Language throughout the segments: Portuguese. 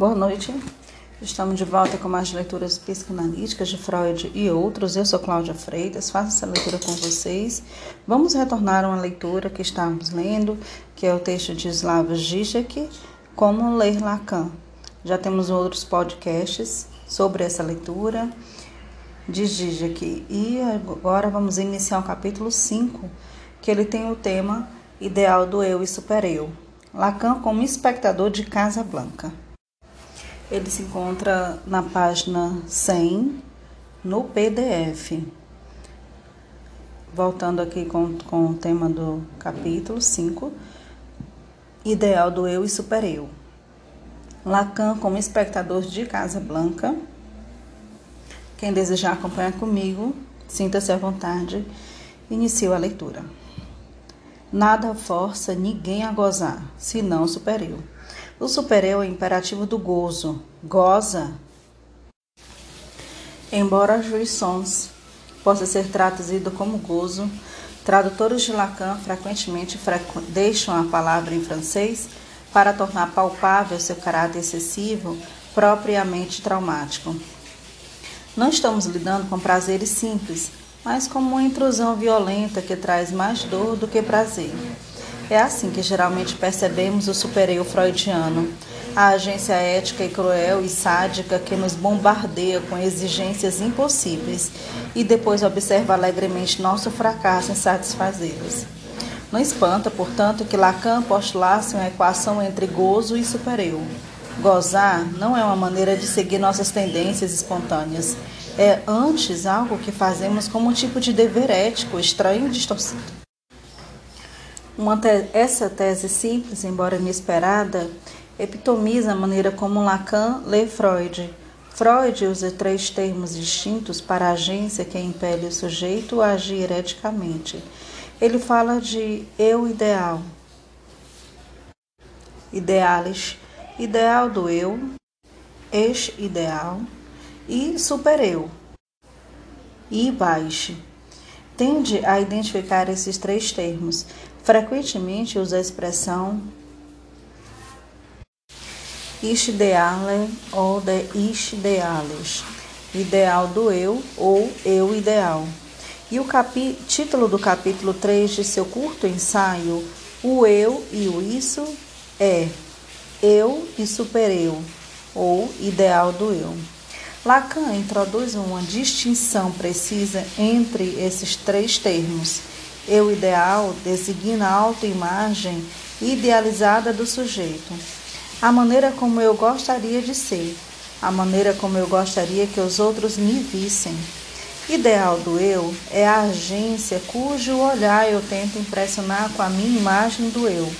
Boa noite. Estamos de volta com mais leituras psicanalíticas de Freud e outros. Eu sou Cláudia Freitas, faço essa leitura com vocês. Vamos retornar a uma leitura que estávamos lendo, que é o texto de Slavoj Žižek, Como Ler Lacan. Já temos outros podcasts sobre essa leitura de Žižek. E agora vamos iniciar o capítulo 5, que ele tem o tema Ideal do Eu e Super-Eu. Lacan como espectador de Casa Blanca. Ele se encontra na página 100 no PDF. Voltando aqui com, com o tema do capítulo 5, Ideal do Eu e Super-Eu. Lacan como espectador de Casa Blanca. Quem desejar acompanhar comigo, sinta-se à vontade. Inicio a leitura. Nada força ninguém a gozar, senão super-eu. O super-eu é o imperativo do gozo. Goza. Embora jouissance possa ser traduzido como gozo, tradutores de Lacan frequentemente frequ deixam a palavra em francês para tornar palpável seu caráter excessivo, propriamente traumático. Não estamos lidando com prazeres simples, mas como uma intrusão violenta que traz mais dor do que prazer. É assim que geralmente percebemos o supereu freudiano, a agência ética e cruel e sádica que nos bombardeia com exigências impossíveis e depois observa alegremente nosso fracasso em satisfazê-las. Não espanta, portanto, que Lacan postulasse uma equação entre gozo e supereu. Gozar não é uma maneira de seguir nossas tendências espontâneas. É antes algo que fazemos como um tipo de dever ético estranho e distorcido. Te essa tese simples, embora inesperada, epitomiza a maneira como Lacan lê Freud. Freud usa três termos distintos para a agência que impele o sujeito a agir eticamente. Ele fala de eu ideal, idealis, ideal do eu, ex-ideal e super-eu, e baixe. Tende a identificar esses três termos, Frequentemente usa a expressão ideale ou de ideales, ideal do eu ou eu ideal. E o título do capítulo 3 de seu curto ensaio, O Eu e o Isso, é Eu e Supereu, ou Ideal do Eu. Lacan introduz uma distinção precisa entre esses três termos eu ideal designa a autoimagem idealizada do sujeito, a maneira como eu gostaria de ser, a maneira como eu gostaria que os outros me vissem. Ideal do eu é a agência cujo olhar eu tento impressionar com a minha imagem do eu.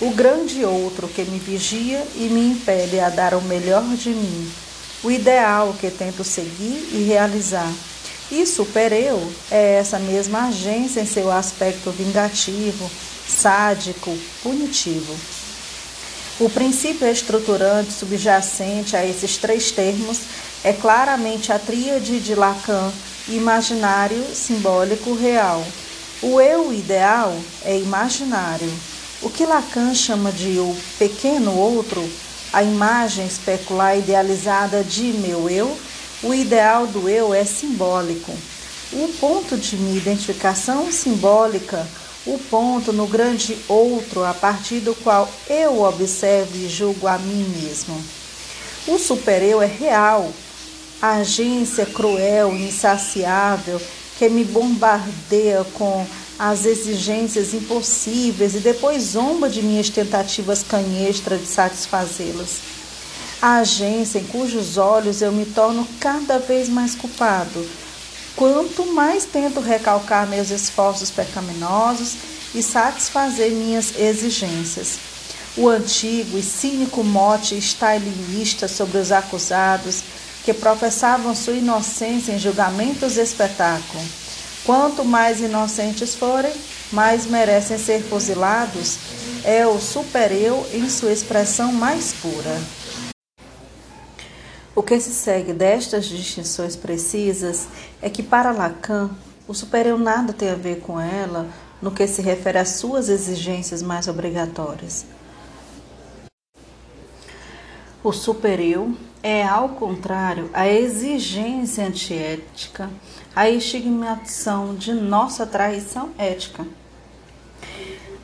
O grande outro que me vigia e me impele a dar o melhor de mim. O ideal que tento seguir e realizar e supereu é essa mesma agência em seu aspecto vingativo, sádico, punitivo. O princípio estruturante subjacente a esses três termos é claramente a tríade de Lacan, imaginário, simbólico, real. O eu ideal é imaginário. O que Lacan chama de o pequeno outro, a imagem especular idealizada de meu eu, o ideal do eu é simbólico. O ponto de minha identificação simbólica, o ponto no grande outro a partir do qual eu observo e julgo a mim mesmo. O supereu é real, a agência cruel, insaciável, que me bombardeia com as exigências impossíveis e depois zomba de minhas tentativas canhestras de satisfazê-las a agência em cujos olhos eu me torno cada vez mais culpado. Quanto mais tento recalcar meus esforços pecaminosos e satisfazer minhas exigências. O antigo e cínico mote stalinista sobre os acusados que professavam sua inocência em julgamentos espetáculo. Quanto mais inocentes forem, mais merecem ser fuzilados, é o supereu em sua expressão mais pura. O que se segue destas distinções precisas é que, para Lacan, o superior nada tem a ver com ela no que se refere às suas exigências mais obrigatórias. O supereu é, ao contrário, a exigência antiética, a estigmatização de nossa traição ética.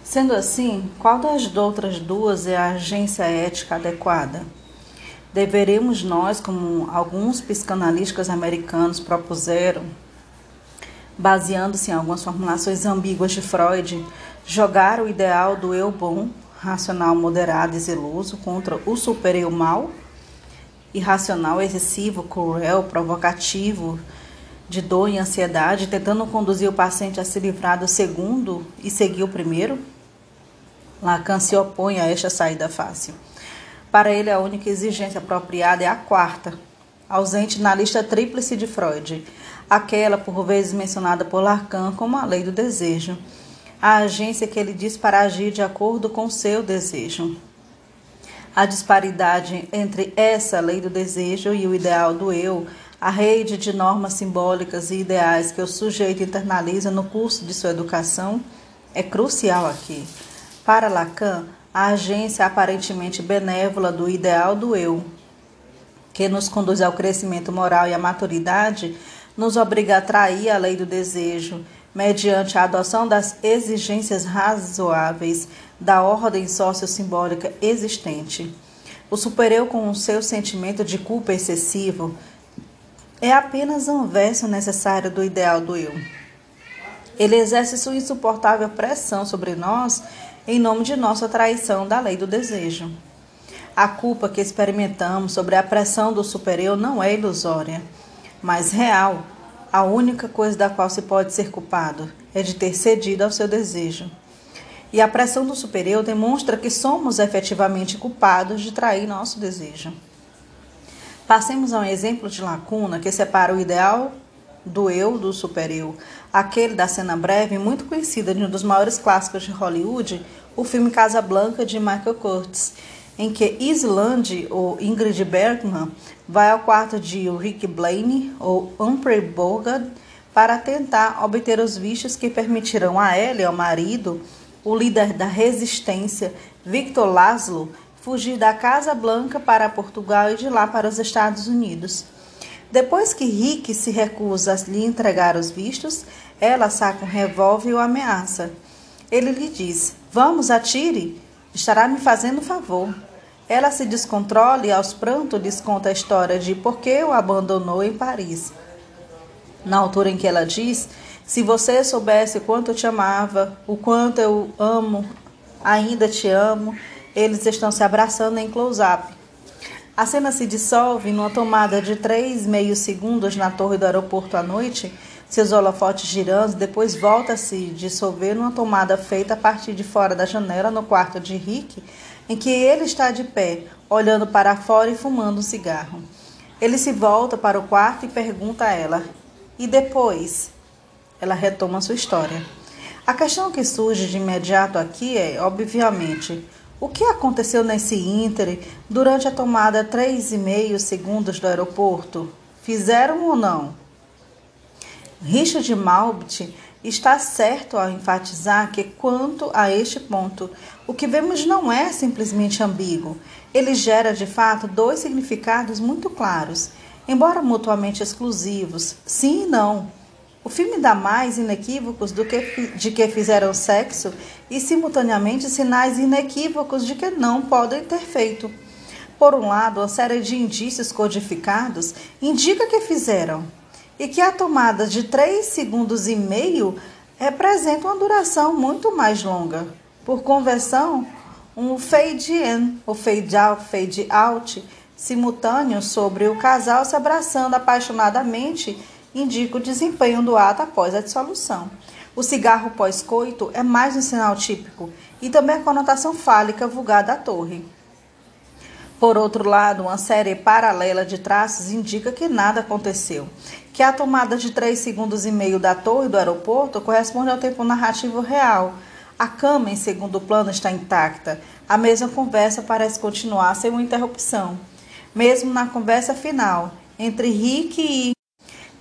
Sendo assim, qual das outras duas é a agência ética adequada? Deveremos nós, como alguns psicanalistas americanos propuseram, baseando-se em algumas formulações ambíguas de Freud, jogar o ideal do eu bom, racional, moderado e zeloso contra o super eu mal, irracional, excessivo, cruel, provocativo, de dor e ansiedade, tentando conduzir o paciente a se livrar do segundo e seguir o primeiro? Lacan se opõe a esta saída fácil. Para ele, a única exigência apropriada é a quarta, ausente na lista tríplice de Freud, aquela por vezes mencionada por Lacan como a lei do desejo, a agência que ele diz para agir de acordo com seu desejo. A disparidade entre essa lei do desejo e o ideal do eu, a rede de normas simbólicas e ideais que o sujeito internaliza no curso de sua educação, é crucial aqui. Para Lacan, a agência aparentemente benévola do ideal do eu, que nos conduz ao crescimento moral e à maturidade, nos obriga a trair a lei do desejo, mediante a adoção das exigências razoáveis da ordem sociossimbólica existente. O supereu com o seu sentimento de culpa excessivo é apenas um verso necessário do ideal do eu. Ele exerce sua insuportável pressão sobre nós em nome de nossa traição da lei do desejo. A culpa que experimentamos sobre a pressão do superior não é ilusória, mas real. A única coisa da qual se pode ser culpado é de ter cedido ao seu desejo. E a pressão do superior demonstra que somos efetivamente culpados de trair nosso desejo. Passemos a um exemplo de lacuna que separa o ideal do eu do superior, aquele da cena breve, muito conhecida de um dos maiores clássicos de Hollywood, o filme Casablanca de Michael Curtis, em que Island ou Ingrid Bergman vai ao quarto de Rick Blaine ou Humphrey Bogart para tentar obter os vistos que permitirão a ela e ao marido, o líder da resistência, Victor Laszlo, fugir da Casa Blanca para Portugal e de lá para os Estados Unidos. Depois que Rick se recusa a lhe entregar os vistos, ela saca um revólver e o ameaça. Ele lhe diz: Vamos, atire, estará me fazendo favor. Ela se descontrola e aos prantos lhes conta a história de por que o abandonou em Paris. Na altura em que ela diz: Se você soubesse quanto eu te amava, o quanto eu amo, ainda te amo, eles estão se abraçando em close-up. A cena se dissolve numa tomada de três meios segundos na torre do aeroporto à noite, seus holofotes girando, depois volta a se dissolver numa tomada feita a partir de fora da janela no quarto de Rick, em que ele está de pé, olhando para fora e fumando um cigarro. Ele se volta para o quarto e pergunta a ela: E depois? Ela retoma sua história. A questão que surge de imediato aqui é, obviamente, o que aconteceu nesse íntere durante a tomada 3,5 segundos do aeroporto? Fizeram ou não? Richard Malbit está certo ao enfatizar que, quanto a este ponto, o que vemos não é simplesmente ambíguo. Ele gera, de fato, dois significados muito claros, embora mutuamente exclusivos, sim e não. O filme dá mais inequívocos do que de que fizeram sexo e simultaneamente sinais inequívocos de que não podem ter feito. Por um lado, a série de indícios codificados indica que fizeram e que a tomada de 3 segundos e meio representa uma duração muito mais longa. Por conversão, um fade in, ou fade out, fade out simultâneo sobre o casal se abraçando apaixonadamente indica o desempenho do ato após a dissolução. O cigarro pós-coito é mais um sinal típico e também a conotação fálica vulgar da torre. Por outro lado, uma série paralela de traços indica que nada aconteceu, que a tomada de 3 segundos e meio da torre do aeroporto corresponde ao tempo narrativo real. A cama em segundo plano está intacta. A mesma conversa parece continuar sem uma interrupção. Mesmo na conversa final entre Rick e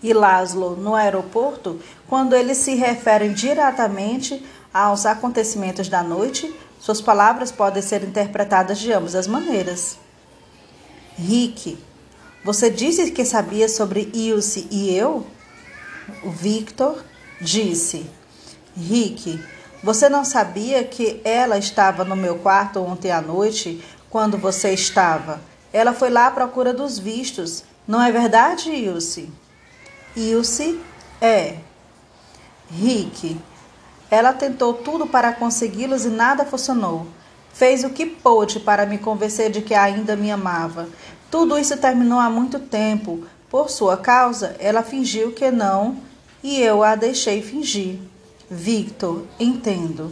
e Laszlo no aeroporto, quando eles se referem diretamente aos acontecimentos da noite, suas palavras podem ser interpretadas de ambas as maneiras. Rick, você disse que sabia sobre Ilse e eu? O Victor disse: Rick, você não sabia que ela estava no meu quarto ontem à noite quando você estava? Ela foi lá à procura dos vistos. Não é verdade, Ilse? Ilse é. Rick, ela tentou tudo para consegui-los e nada funcionou. Fez o que pôde para me convencer de que ainda me amava. Tudo isso terminou há muito tempo. Por sua causa, ela fingiu que não e eu a deixei fingir. Victor, entendo.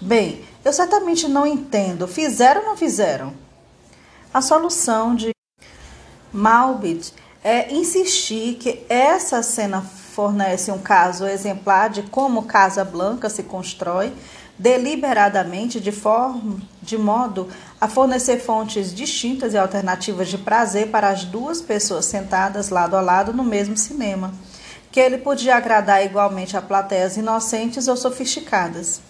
Bem, eu certamente não entendo. Fizeram ou não fizeram? A solução de Malbit é insistir que essa cena fornece um caso exemplar de como Casa Blanca se constrói deliberadamente de forma de modo a fornecer fontes distintas e alternativas de prazer para as duas pessoas sentadas lado a lado no mesmo cinema, que ele podia agradar igualmente a plateias inocentes ou sofisticadas.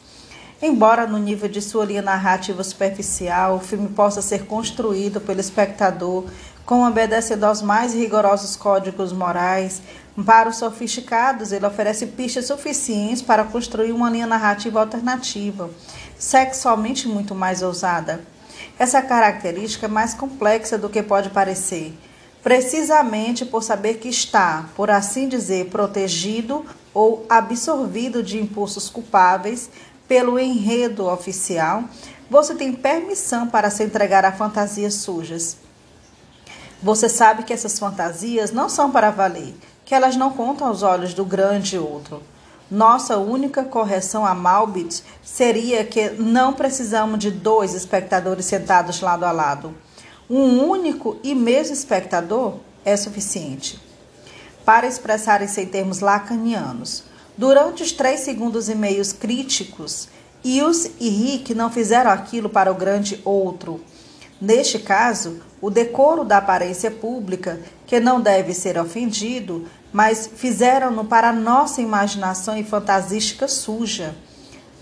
Embora no nível de sua linha narrativa superficial, o filme possa ser construído pelo espectador como obedecendo aos mais rigorosos códigos morais, para os sofisticados, ele oferece pistas suficientes para construir uma linha narrativa alternativa, sexualmente muito mais ousada. Essa característica é mais complexa do que pode parecer, precisamente por saber que está, por assim dizer, protegido ou absorvido de impulsos culpáveis pelo enredo oficial, você tem permissão para se entregar a fantasias sujas. Você sabe que essas fantasias não são para valer que elas não contam aos olhos do grande outro. Nossa única correção a Malbit seria que não precisamos de dois espectadores sentados lado a lado. Um único e mesmo espectador é suficiente. Para expressar isso em termos lacanianos, durante os três segundos e meios críticos, Ius e Rick não fizeram aquilo para o grande outro. Neste caso, o decoro da aparência pública, que não deve ser ofendido, mas fizeram-no para nossa imaginação e fantasística suja.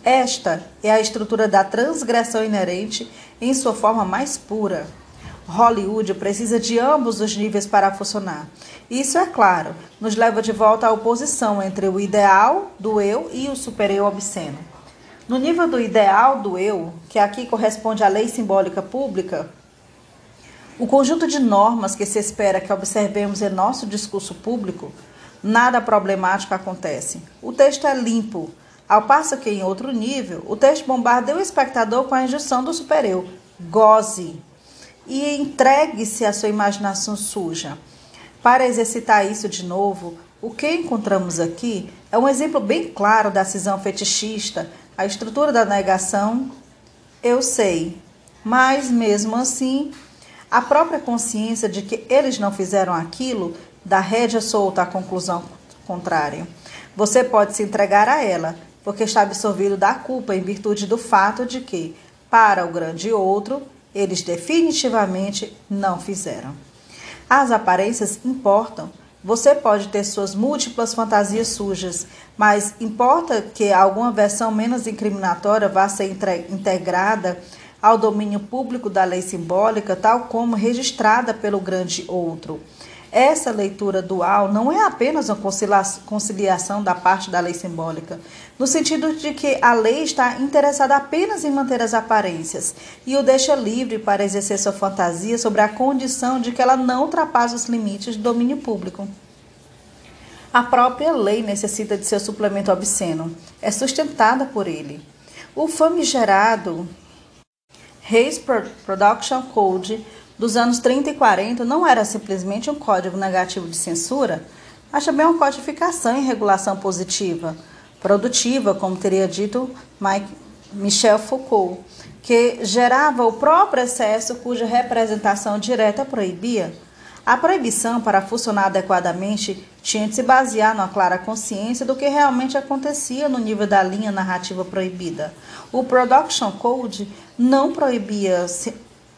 Esta é a estrutura da transgressão inerente em sua forma mais pura. Hollywood precisa de ambos os níveis para funcionar. Isso, é claro, nos leva de volta à oposição entre o ideal do eu e o super-eu obsceno. No nível do ideal do eu, que aqui corresponde à lei simbólica pública, o conjunto de normas que se espera que observemos em nosso discurso público, nada problemático acontece. O texto é limpo, ao passo que, em outro nível, o texto bombardeia o espectador com a injunção do superior. Goze e entregue-se à sua imaginação suja. Para exercitar isso de novo, o que encontramos aqui é um exemplo bem claro da cisão fetichista, a estrutura da negação. Eu sei, mas mesmo assim a própria consciência de que eles não fizeram aquilo dá rédea solta à conclusão contrária. Você pode se entregar a ela, porque está absorvido da culpa em virtude do fato de que, para o grande outro, eles definitivamente não fizeram. As aparências importam. Você pode ter suas múltiplas fantasias sujas, mas importa que alguma versão menos incriminatória vá ser integrada ao domínio público da lei simbólica, tal como registrada pelo grande outro. Essa leitura dual não é apenas uma conciliação da parte da lei simbólica, no sentido de que a lei está interessada apenas em manter as aparências e o deixa livre para exercer sua fantasia sobre a condição de que ela não ultrapasse os limites do domínio público. A própria lei necessita de seu suplemento obsceno, é sustentada por ele. O famigerado Hayes Production Code dos anos 30 e 40 não era simplesmente um código negativo de censura, mas também uma codificação e regulação positiva, produtiva, como teria dito Mike, Michel Foucault, que gerava o próprio excesso cuja representação direta proibia. A proibição, para funcionar adequadamente, tinha de se basear numa clara consciência do que realmente acontecia no nível da linha narrativa proibida. O Production Code não proibia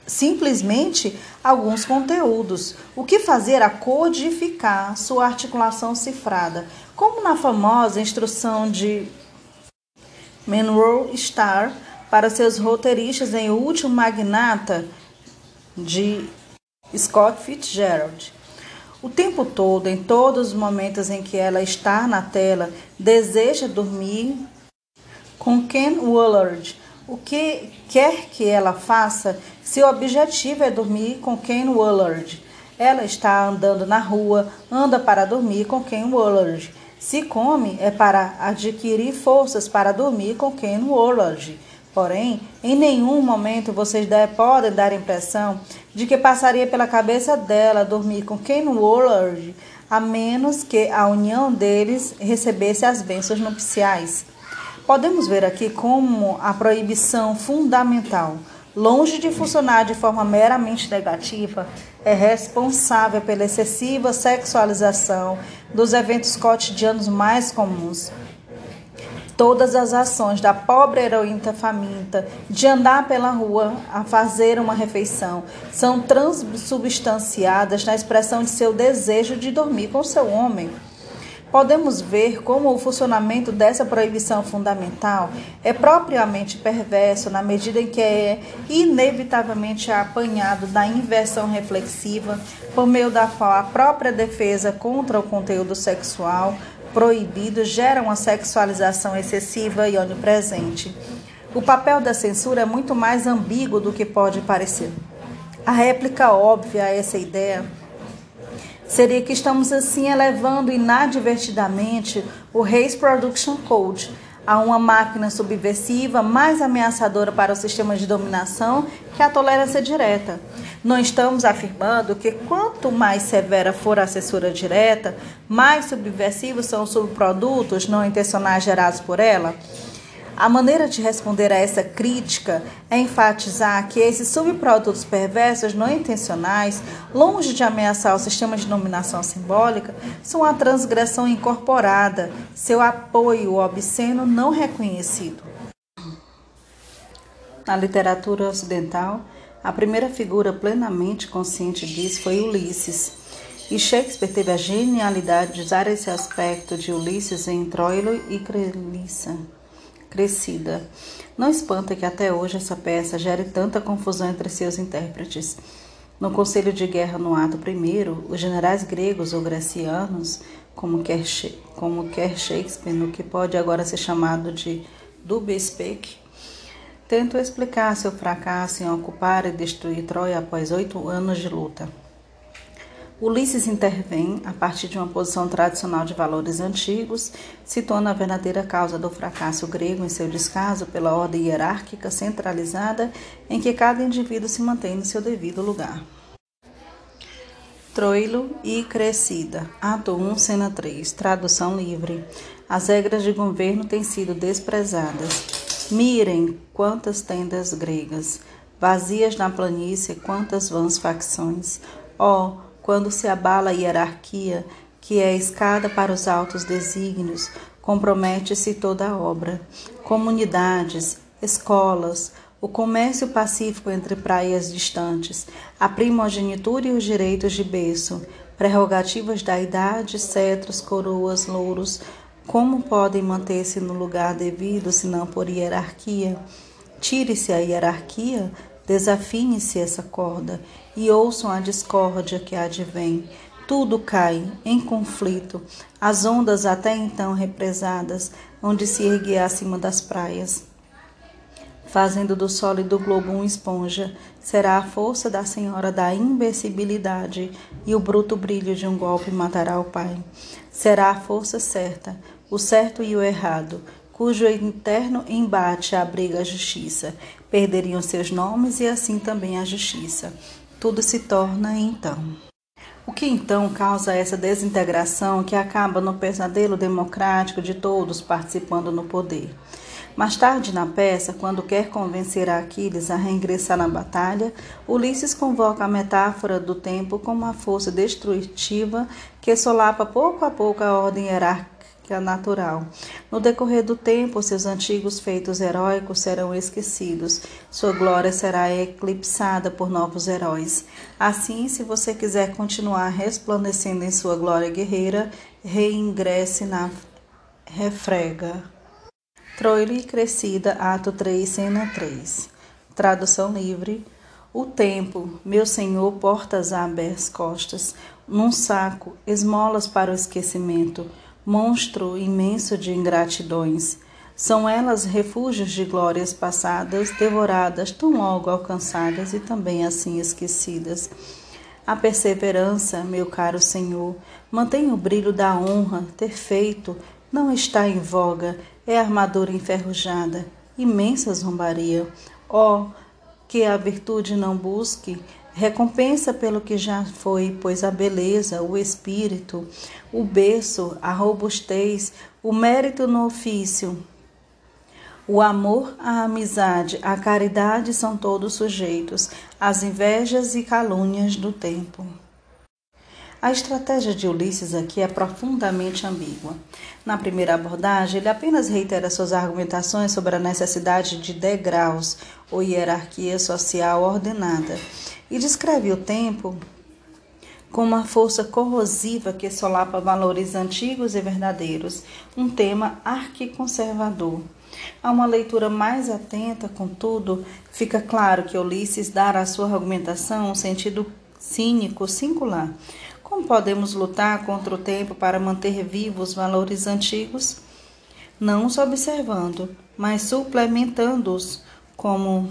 simplesmente alguns conteúdos. O que fazer era codificar sua articulação cifrada, como na famosa instrução de Monroe Star para seus roteiristas em O Último Magnata de Scott Fitzgerald. O tempo todo, em todos os momentos em que ela está na tela, deseja dormir com Ken Woolard. O que quer que ela faça, seu objetivo é dormir com Ken Woolard. Ela está andando na rua, anda para dormir com Ken Woolard. Se come, é para adquirir forças para dormir com Ken Woolard. Porém, em nenhum momento vocês podem dar a impressão de que passaria pela cabeça dela dormir com Ken Woolard, a menos que a união deles recebesse as bênçãos nupciais. Podemos ver aqui como a proibição fundamental, longe de funcionar de forma meramente negativa, é responsável pela excessiva sexualização dos eventos cotidianos mais comuns todas as ações da pobre heroína faminta de andar pela rua a fazer uma refeição são transubstanciadas na expressão de seu desejo de dormir com seu homem. Podemos ver como o funcionamento dessa proibição fundamental é propriamente perverso na medida em que é inevitavelmente apanhado da inversão reflexiva, por meio da qual a própria defesa contra o conteúdo sexual proibido gera uma sexualização excessiva e onipresente. O papel da censura é muito mais ambíguo do que pode parecer. A réplica óbvia a essa ideia seria que estamos assim elevando inadvertidamente o Race Production Code a uma máquina subversiva mais ameaçadora para o sistema de dominação que a tolerância direta. Não estamos afirmando que quanto mais severa for a censura direta, mais subversivos são os subprodutos não intencionais gerados por ela? A maneira de responder a essa crítica é enfatizar que esses subprodutos perversos não intencionais, longe de ameaçar o sistema de dominação simbólica, são a transgressão incorporada, seu apoio obsceno não reconhecido. Na literatura ocidental, a primeira figura plenamente consciente disso foi Ulisses. E Shakespeare teve a genialidade de usar esse aspecto de Ulisses em Troilo e Crelissa, Crescida. Não espanta que até hoje essa peça gere tanta confusão entre seus intérpretes. No Conselho de Guerra no ato I, os generais gregos ou gracianos, como quer, como quer Shakespeare, no que pode agora ser chamado de Dubespec, tentam explicar seu fracasso em ocupar e destruir Troia após oito anos de luta. Ulisses intervém a partir de uma posição tradicional de valores antigos, situando a verdadeira causa do fracasso grego em seu descaso pela ordem hierárquica centralizada em que cada indivíduo se mantém no seu devido lugar. Troilo e Crescida, Ato 1, Cena 3, tradução livre. As regras de governo têm sido desprezadas. Mirem quantas tendas gregas, vazias na planície, quantas vãs facções. Ó, oh, quando se abala a hierarquia, que é a escada para os altos desígnios, compromete-se toda a obra. Comunidades, escolas, o comércio pacífico entre praias distantes, a primogenitura e os direitos de berço, prerrogativas da idade, cetros, coroas, louros, como podem manter-se no lugar devido, se não por hierarquia? Tire-se a hierarquia, desafine-se essa corda e ouçam a discórdia que advém. Tudo cai em conflito, as ondas até então represadas, onde se erguia acima das praias. Fazendo do sólido globo uma esponja, será a força da senhora da imbecilidade e o bruto brilho de um golpe matará o pai. Será a força certa, o certo e o errado, cujo interno embate abriga a justiça, perderiam seus nomes e assim também a justiça. Tudo se torna então. O que então causa essa desintegração que acaba no pesadelo democrático de todos participando no poder? Mais tarde na peça, quando quer convencer a Aquiles a reingressar na batalha, Ulisses convoca a metáfora do tempo como uma força destrutiva que solapa pouco a pouco a ordem hierárquica natural. No decorrer do tempo, seus antigos feitos heróicos serão esquecidos, sua glória será eclipsada por novos heróis. Assim, se você quiser continuar resplandecendo em sua glória guerreira, reingresse na refrega. Troilo e Crescida, ato 3, cena 3. Tradução livre. O tempo, meu senhor, portas abertas costas, num saco, esmolas para o esquecimento, monstro imenso de ingratidões. São elas refúgios de glórias passadas, devoradas, tão logo alcançadas e também assim esquecidas. A perseverança, meu caro Senhor, mantém o brilho da honra, ter feito, não está em voga, é armadura enferrujada, imensa zombaria. Oh, que a virtude não busque recompensa pelo que já foi, pois a beleza, o espírito, o berço, a robustez, o mérito no ofício, o amor, a amizade, a caridade são todos sujeitos às invejas e calúnias do tempo. A estratégia de Ulisses aqui é profundamente ambígua. Na primeira abordagem, ele apenas reitera suas argumentações sobre a necessidade de degraus ou hierarquia social ordenada e descreve o tempo como uma força corrosiva que solapa valores antigos e verdadeiros, um tema arquiconservador. A uma leitura mais atenta, contudo, fica claro que Ulisses dá à sua argumentação um sentido cínico singular como podemos lutar contra o tempo para manter vivos os valores antigos? Não os observando, mas suplementando-os como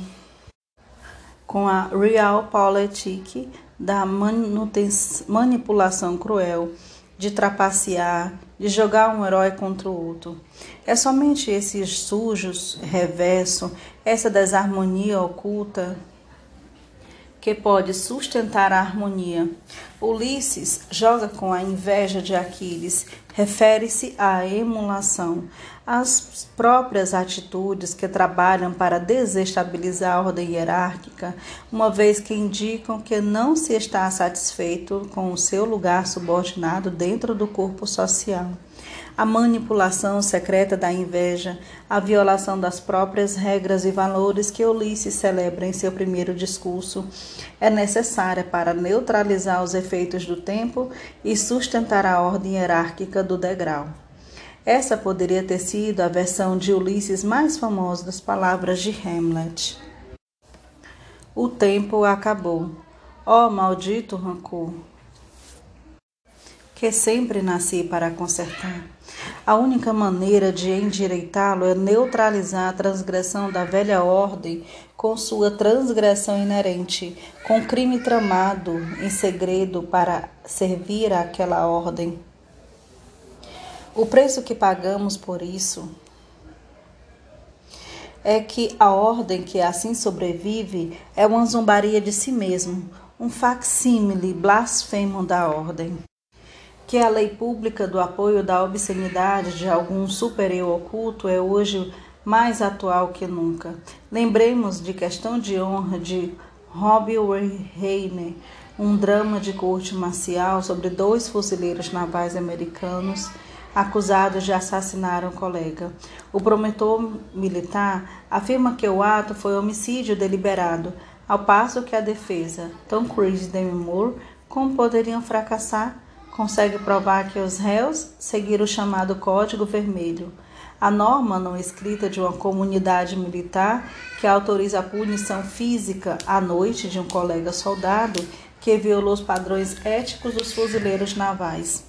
com a realpolitik da manipulação cruel, de trapacear, de jogar um herói contra o outro. É somente esses sujos, reverso, essa desarmonia oculta que pode sustentar a harmonia. Ulisses joga com a inveja de Aquiles, refere-se à emulação, às próprias atitudes que trabalham para desestabilizar a ordem hierárquica, uma vez que indicam que não se está satisfeito com o seu lugar subordinado dentro do corpo social a manipulação secreta da inveja, a violação das próprias regras e valores que Ulisses celebra em seu primeiro discurso, é necessária para neutralizar os efeitos do tempo e sustentar a ordem hierárquica do degrau. Essa poderia ter sido a versão de Ulisses mais famosa das palavras de Hamlet. O tempo acabou. Ó oh, maldito rancor! Que sempre nasci para consertar. A única maneira de endireitá-lo é neutralizar a transgressão da velha ordem com sua transgressão inerente, com crime tramado em segredo para servir àquela ordem. O preço que pagamos por isso é que a ordem que assim sobrevive é uma zombaria de si mesmo, um facsímile blasfemo da ordem que a lei pública do apoio da obscenidade de algum super-eu oculto é hoje mais atual que nunca. Lembremos de Questão de Honra de Robbie Reiner, um drama de corte marcial sobre dois fuzileiros navais americanos acusados de assassinar um colega. O promotor militar afirma que o ato foi homicídio deliberado, ao passo que a defesa, Tom Cruise e Demi Moore, como poderiam fracassar consegue provar que os réus seguiram o chamado Código Vermelho, a norma não escrita de uma comunidade militar que autoriza a punição física à noite de um colega soldado que violou os padrões éticos dos fuzileiros navais.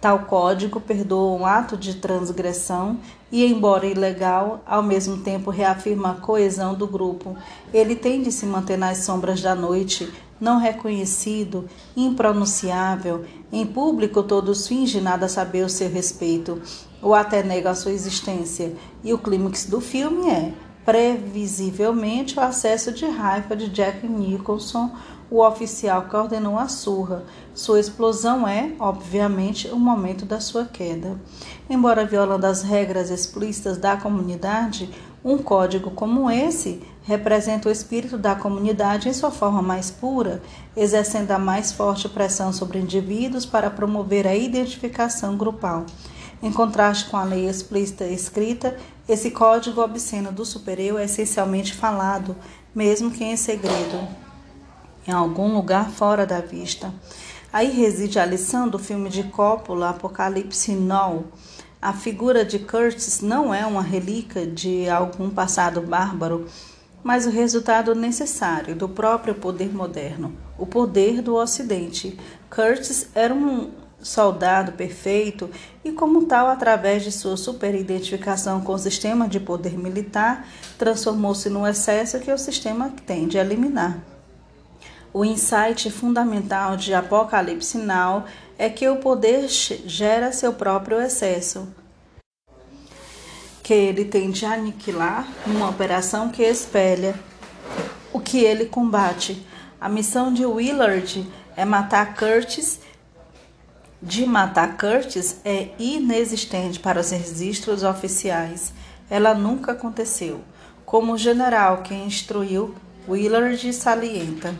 Tal código perdoa um ato de transgressão e, embora ilegal, ao mesmo tempo reafirma a coesão do grupo. Ele tem de se manter nas sombras da noite, não reconhecido, impronunciável. Em público, todos fingem nada saber o seu respeito, ou até negam a sua existência. E o clímax do filme é, previsivelmente, o acesso de raiva de Jack Nicholson, o oficial que ordenou a surra. Sua explosão é, obviamente, o momento da sua queda. Embora violando as regras explícitas da comunidade, um código como esse representa o espírito da comunidade em sua forma mais pura, exercendo a mais forte pressão sobre indivíduos para promover a identificação grupal. Em contraste com a lei explícita escrita, esse código obsceno do superior é essencialmente falado, mesmo que em segredo, em algum lugar fora da vista. Aí reside a lição do filme de Coppola, Apocalipse Now a figura de Curtis não é uma relíquia de algum passado bárbaro, mas o resultado necessário do próprio poder moderno, o poder do Ocidente. Curtis era um soldado perfeito e, como tal, através de sua superidentificação com o sistema de poder militar, transformou-se no excesso que o sistema tende a eliminar. O insight fundamental de Apocalipse Now é que o poder gera seu próprio excesso, que ele tem de aniquilar numa operação que espelha o que ele combate. A missão de Willard é matar Curtis. De matar Curtis é inexistente para os registros oficiais. Ela nunca aconteceu. Como o general que instruiu, Willard salienta.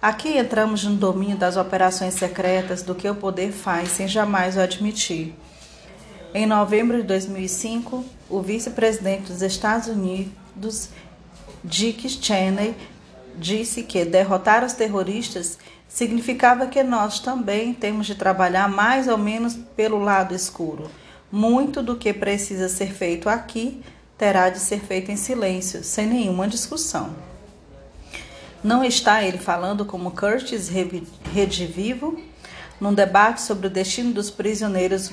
Aqui entramos no domínio das operações secretas do que o poder faz sem jamais o admitir. Em novembro de 2005, o vice-presidente dos Estados Unidos, Dick Cheney, disse que derrotar os terroristas significava que nós também temos de trabalhar mais ou menos pelo lado escuro. Muito do que precisa ser feito aqui terá de ser feito em silêncio, sem nenhuma discussão. Não está ele falando como Curtis Redivivo num debate sobre o destino dos prisioneiros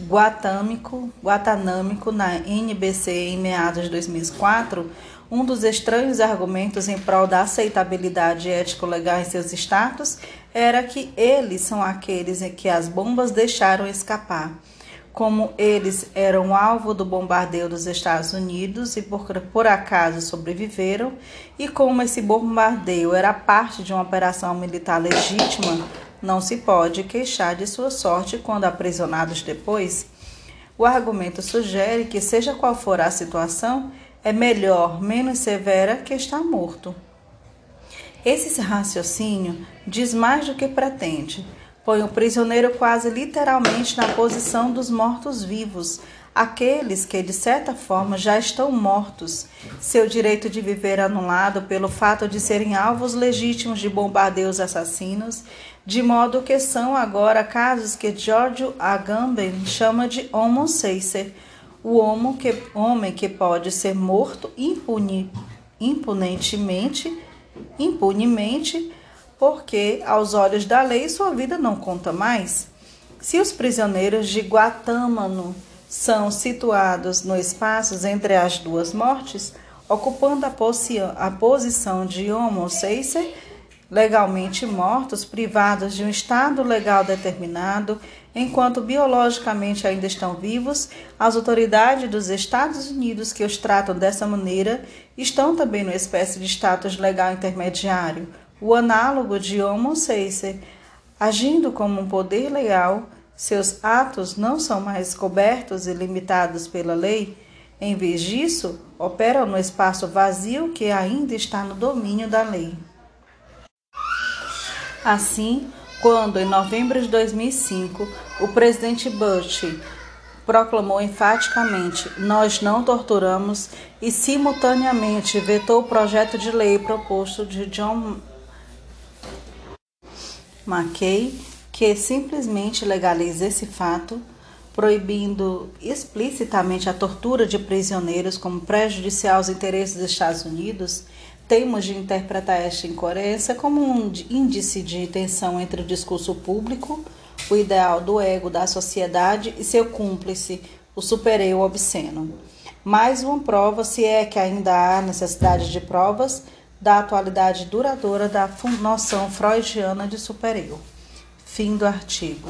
guatâmico, guatanâmico na NBC em meados de 2004, um dos estranhos argumentos em prol da aceitabilidade ético-legal em seus status era que eles são aqueles em que as bombas deixaram escapar como eles eram alvo do bombardeio dos Estados Unidos e por, por acaso sobreviveram, e como esse bombardeio era parte de uma operação militar legítima, não se pode queixar de sua sorte quando aprisionados depois. O argumento sugere que, seja qual for a situação, é melhor, menos severa que estar morto. Esse raciocínio diz mais do que pretende Põe o prisioneiro quase literalmente na posição dos mortos-vivos, aqueles que, de certa forma, já estão mortos, seu direito de viver anulado pelo fato de serem alvos legítimos de bombardeios assassinos, de modo que são agora casos que Giorgio Agamben chama de homo seiser, o homo que, homem que pode ser morto impune, impunemente, impunemente porque, aos olhos da lei, sua vida não conta mais. Se os prisioneiros de Guatâmano são situados no espaço entre as duas mortes, ocupando a, a posição de homo seiser, legalmente mortos, privados de um estado legal determinado, enquanto biologicamente ainda estão vivos, as autoridades dos Estados Unidos que os tratam dessa maneira estão também numa espécie de status legal intermediário, o análogo de Homo seiser, agindo como um poder legal, seus atos não são mais cobertos e limitados pela lei. Em vez disso, operam no espaço vazio que ainda está no domínio da lei. Assim, quando em novembro de 2005 o presidente Bush proclamou enfaticamente: Nós não torturamos, e simultaneamente vetou o projeto de lei proposto de John McKay, que simplesmente legaliza esse fato, proibindo explicitamente a tortura de prisioneiros como prejudicial aos interesses dos Estados Unidos, temos de interpretar esta incoerência como um índice de tensão entre o discurso público, o ideal do ego da sociedade e seu cúmplice, o supereu obsceno. Mais uma prova, se é que ainda há necessidade de provas, da atualidade duradoura da noção freudiana de supereu. Fim do artigo.